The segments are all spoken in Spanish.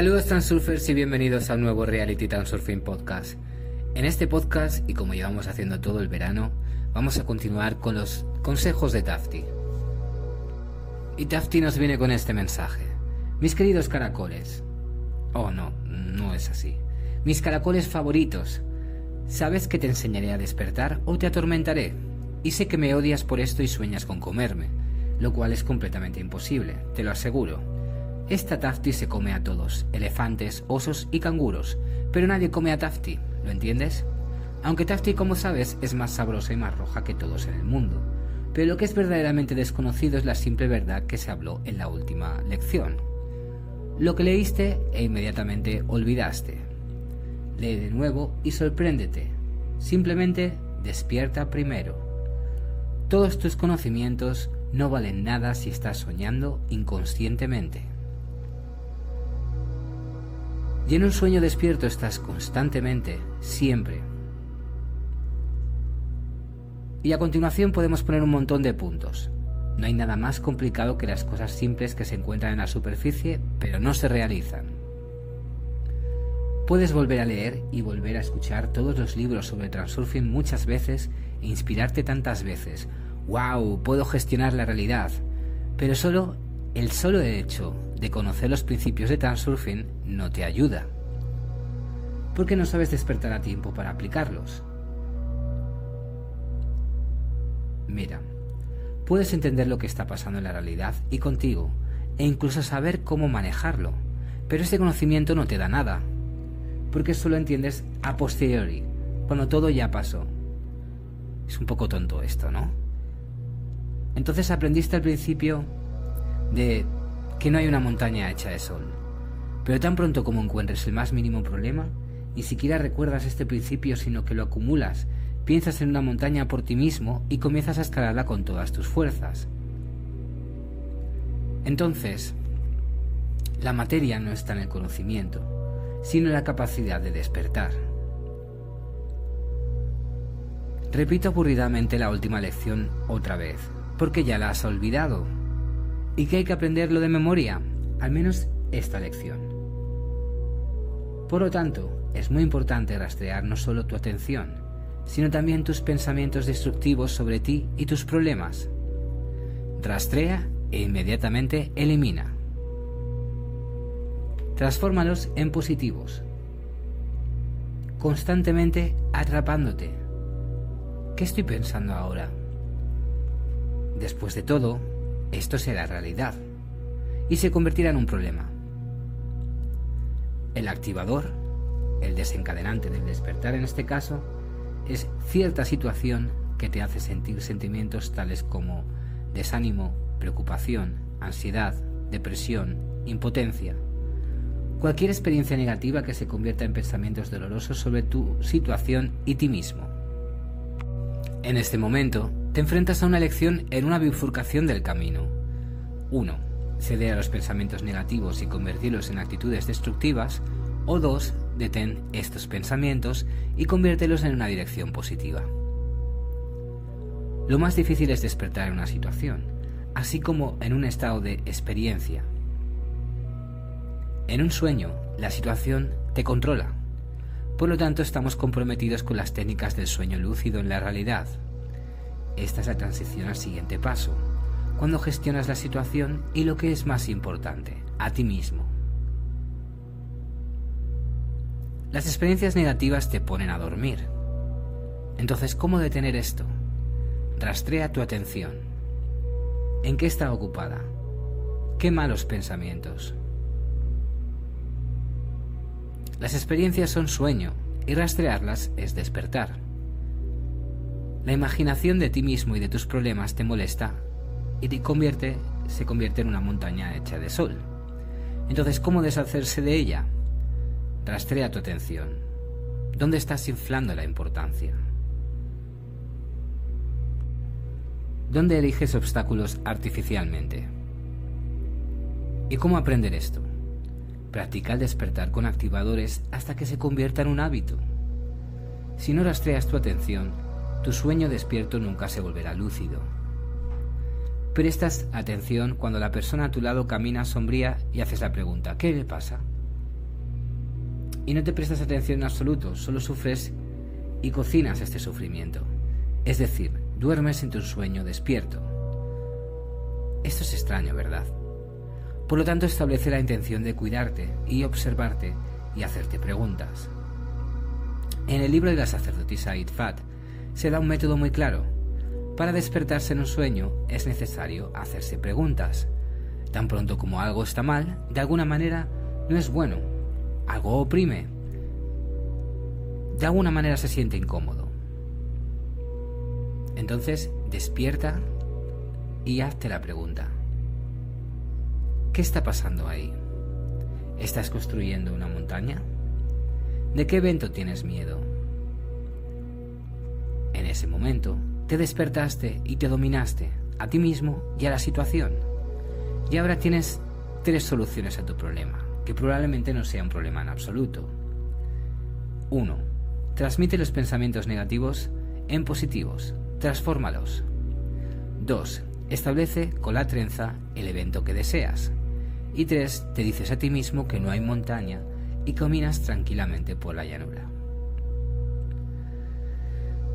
Saludos Transurfers y bienvenidos a un nuevo Reality Transurfing Podcast. En este podcast, y como llevamos haciendo todo el verano, vamos a continuar con los consejos de Tafti. Y Tafti nos viene con este mensaje. Mis queridos caracoles. Oh, no, no es así. Mis caracoles favoritos. Sabes que te enseñaré a despertar o te atormentaré. Y sé que me odias por esto y sueñas con comerme, lo cual es completamente imposible, te lo aseguro. Esta Tafti se come a todos, elefantes, osos y canguros, pero nadie come a Tafti, ¿lo entiendes? Aunque Tafti, como sabes, es más sabrosa y más roja que todos en el mundo. Pero lo que es verdaderamente desconocido es la simple verdad que se habló en la última lección. Lo que leíste e inmediatamente olvidaste. Lee de nuevo y sorpréndete. Simplemente despierta primero. Todos tus conocimientos no valen nada si estás soñando inconscientemente. Y en un sueño despierto estás constantemente, siempre. Y a continuación podemos poner un montón de puntos. No hay nada más complicado que las cosas simples que se encuentran en la superficie, pero no se realizan. Puedes volver a leer y volver a escuchar todos los libros sobre transurfing muchas veces e inspirarte tantas veces. ¡Wow! Puedo gestionar la realidad. Pero solo el solo hecho de conocer los principios de transurfing no te ayuda, porque no sabes despertar a tiempo para aplicarlos. Mira, puedes entender lo que está pasando en la realidad y contigo, e incluso saber cómo manejarlo, pero ese conocimiento no te da nada, porque solo entiendes a posteriori, cuando todo ya pasó. Es un poco tonto esto, ¿no? Entonces aprendiste al principio de que no hay una montaña hecha de sol. Pero tan pronto como encuentres el más mínimo problema, ni siquiera recuerdas este principio, sino que lo acumulas, piensas en una montaña por ti mismo y comienzas a escalarla con todas tus fuerzas. Entonces, la materia no está en el conocimiento, sino en la capacidad de despertar. Repito aburridamente la última lección otra vez, porque ya la has olvidado y que hay que aprenderlo de memoria, al menos esta lección. Por lo tanto, es muy importante rastrear no solo tu atención, sino también tus pensamientos destructivos sobre ti y tus problemas. Rastrea e inmediatamente elimina. Transfórmalos en positivos, constantemente atrapándote. ¿Qué estoy pensando ahora? Después de todo, esto será realidad y se convertirá en un problema. El activador, el desencadenante del despertar en este caso, es cierta situación que te hace sentir sentimientos tales como desánimo, preocupación, ansiedad, depresión, impotencia. Cualquier experiencia negativa que se convierta en pensamientos dolorosos sobre tu situación y ti mismo. En este momento, te enfrentas a una elección en una bifurcación del camino. 1. Ceder a los pensamientos negativos y convertirlos en actitudes destructivas. O 2. Detén estos pensamientos y conviértelos en una dirección positiva. Lo más difícil es despertar en una situación, así como en un estado de experiencia. En un sueño, la situación te controla. Por lo tanto, estamos comprometidos con las técnicas del sueño lúcido en la realidad, esta es la transición al siguiente paso, cuando gestionas la situación y lo que es más importante, a ti mismo. Las experiencias negativas te ponen a dormir. Entonces, ¿cómo detener esto? Rastrea tu atención. ¿En qué está ocupada? ¿Qué malos pensamientos? Las experiencias son sueño y rastrearlas es despertar. La imaginación de ti mismo y de tus problemas te molesta y te convierte, se convierte en una montaña hecha de sol. Entonces, ¿cómo deshacerse de ella? Rastrea tu atención. ¿Dónde estás inflando la importancia? ¿Dónde eliges obstáculos artificialmente? ¿Y cómo aprender esto? Practica el despertar con activadores hasta que se convierta en un hábito. Si no rastreas tu atención, tu sueño despierto nunca se volverá lúcido. Prestas atención cuando la persona a tu lado camina sombría y haces la pregunta, ¿qué le pasa? y no te prestas atención en absoluto, solo sufres y cocinas este sufrimiento. Es decir, duermes en tu sueño despierto. Esto es extraño, ¿verdad? Por lo tanto, establece la intención de cuidarte y observarte y hacerte preguntas. En el libro de la sacerdotisa Itfat se da un método muy claro. Para despertarse en un sueño es necesario hacerse preguntas. Tan pronto como algo está mal, de alguna manera no es bueno. Algo oprime. De alguna manera se siente incómodo. Entonces despierta y hazte la pregunta. ¿Qué está pasando ahí? ¿Estás construyendo una montaña? ¿De qué evento tienes miedo? Ese momento, te despertaste y te dominaste a ti mismo y a la situación. Y ahora tienes tres soluciones a tu problema, que probablemente no sea un problema en absoluto. 1. Transmite los pensamientos negativos en positivos, transfórmalos. 2. Establece con la trenza el evento que deseas. Y 3. Te dices a ti mismo que no hay montaña y caminas tranquilamente por la llanura.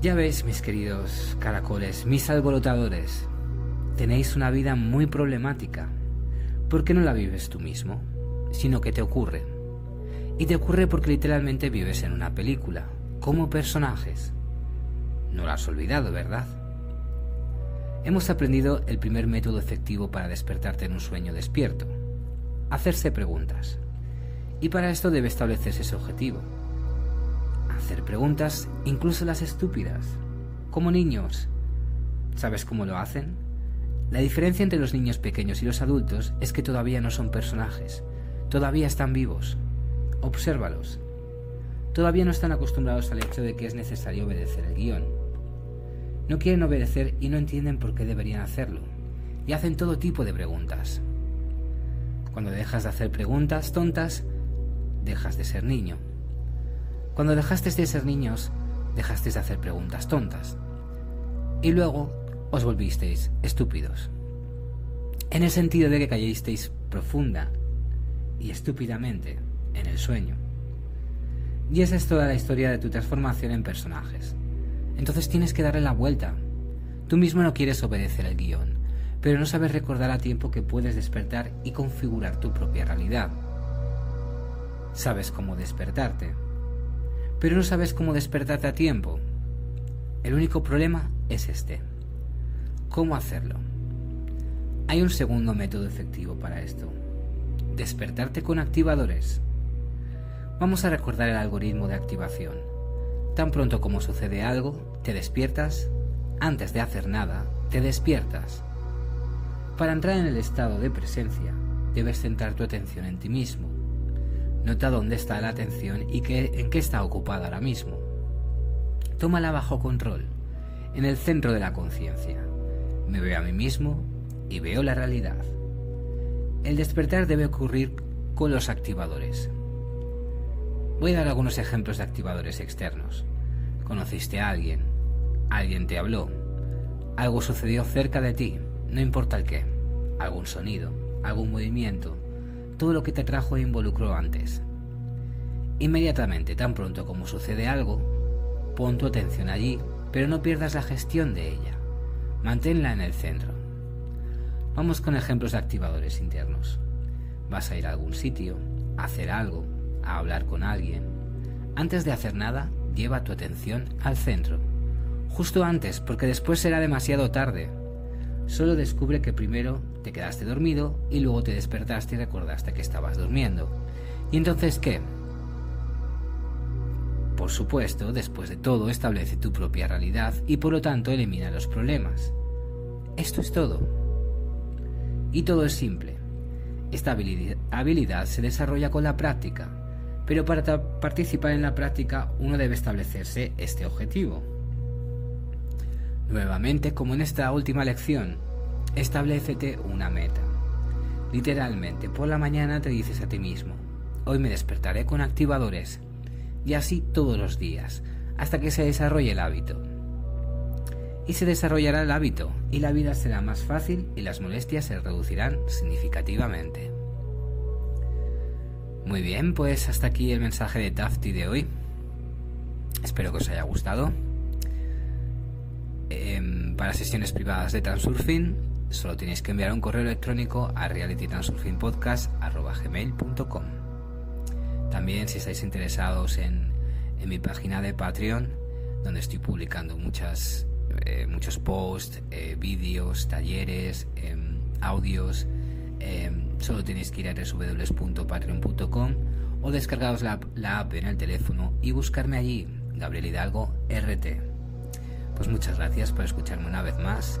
Ya veis, mis queridos caracoles, mis alborotadores, tenéis una vida muy problemática. ¿Por qué no la vives tú mismo? Sino que te ocurre. Y te ocurre porque literalmente vives en una película, como personajes. No lo has olvidado, ¿verdad? Hemos aprendido el primer método efectivo para despertarte en un sueño despierto. Hacerse preguntas. Y para esto debe establecerse ese objetivo. Hacer preguntas, incluso las estúpidas, como niños. ¿Sabes cómo lo hacen? La diferencia entre los niños pequeños y los adultos es que todavía no son personajes, todavía están vivos. Obsérvalos. Todavía no están acostumbrados al hecho de que es necesario obedecer el guion. No quieren obedecer y no entienden por qué deberían hacerlo, y hacen todo tipo de preguntas. Cuando dejas de hacer preguntas tontas, dejas de ser niño. Cuando dejaste de ser niños, dejaste de hacer preguntas tontas. Y luego os volvisteis estúpidos. En el sentido de que cayesteis profunda y estúpidamente en el sueño. Y esa es toda la historia de tu transformación en personajes. Entonces tienes que darle la vuelta. Tú mismo no quieres obedecer el guion, pero no sabes recordar a tiempo que puedes despertar y configurar tu propia realidad sabes cómo despertarte, pero no sabes cómo despertarte a tiempo. El único problema es este. ¿Cómo hacerlo? Hay un segundo método efectivo para esto. Despertarte con activadores. Vamos a recordar el algoritmo de activación. Tan pronto como sucede algo, te despiertas. Antes de hacer nada, te despiertas. Para entrar en el estado de presencia, debes centrar tu atención en ti mismo Nota dónde está la atención y en qué está ocupada ahora mismo. Tómala bajo control, en el centro de la conciencia. Me veo a mí mismo y veo la realidad. El despertar debe ocurrir con los activadores. Voy a dar algunos ejemplos de activadores externos. Conociste a alguien, alguien te habló, algo sucedió cerca de ti, no importa el qué, algún sonido, algún movimiento, todo lo que te trajo e involucró antes. Inmediatamente, tan pronto como sucede algo, pon tu atención allí, pero no pierdas la gestión de ella. Manténla en el centro. Vamos con ejemplos de activadores internos. Vas a ir a algún sitio, a hacer algo, a hablar con alguien. Antes de hacer nada, lleva tu atención al centro. Justo antes, porque después será demasiado tarde solo descubre que primero te quedaste dormido y luego te despertaste y recordaste que estabas durmiendo. ¿Y entonces qué? Por supuesto, después de todo, establece tu propia realidad y por lo tanto elimina los problemas. Esto es todo. Y todo es simple. Esta habilidad se desarrolla con la práctica, pero para participar en la práctica uno debe establecerse este objetivo. Nuevamente, como en esta última lección, establecete una meta. Literalmente, por la mañana te dices a ti mismo, hoy me despertaré con activadores, y así todos los días, hasta que se desarrolle el hábito. Y se desarrollará el hábito, y la vida será más fácil y las molestias se reducirán significativamente. Muy bien, pues hasta aquí el mensaje de Tafti de hoy. Espero que os haya gustado. Em, para sesiones privadas de Transurfing, solo tenéis que enviar un correo electrónico a realitytransurfingpodcast.gmail.com También si estáis interesados en, mi página de Patreon, donde estoy publicando muchas, eh, muchos posts, eh, vídeos, talleres, em, audios, em, solo tenéis que ir a www.patreon.com o descargaros la, la app en el teléfono y buscarme allí, Gabriel Hidalgo RT. Pues muchas gracias por escucharme una vez más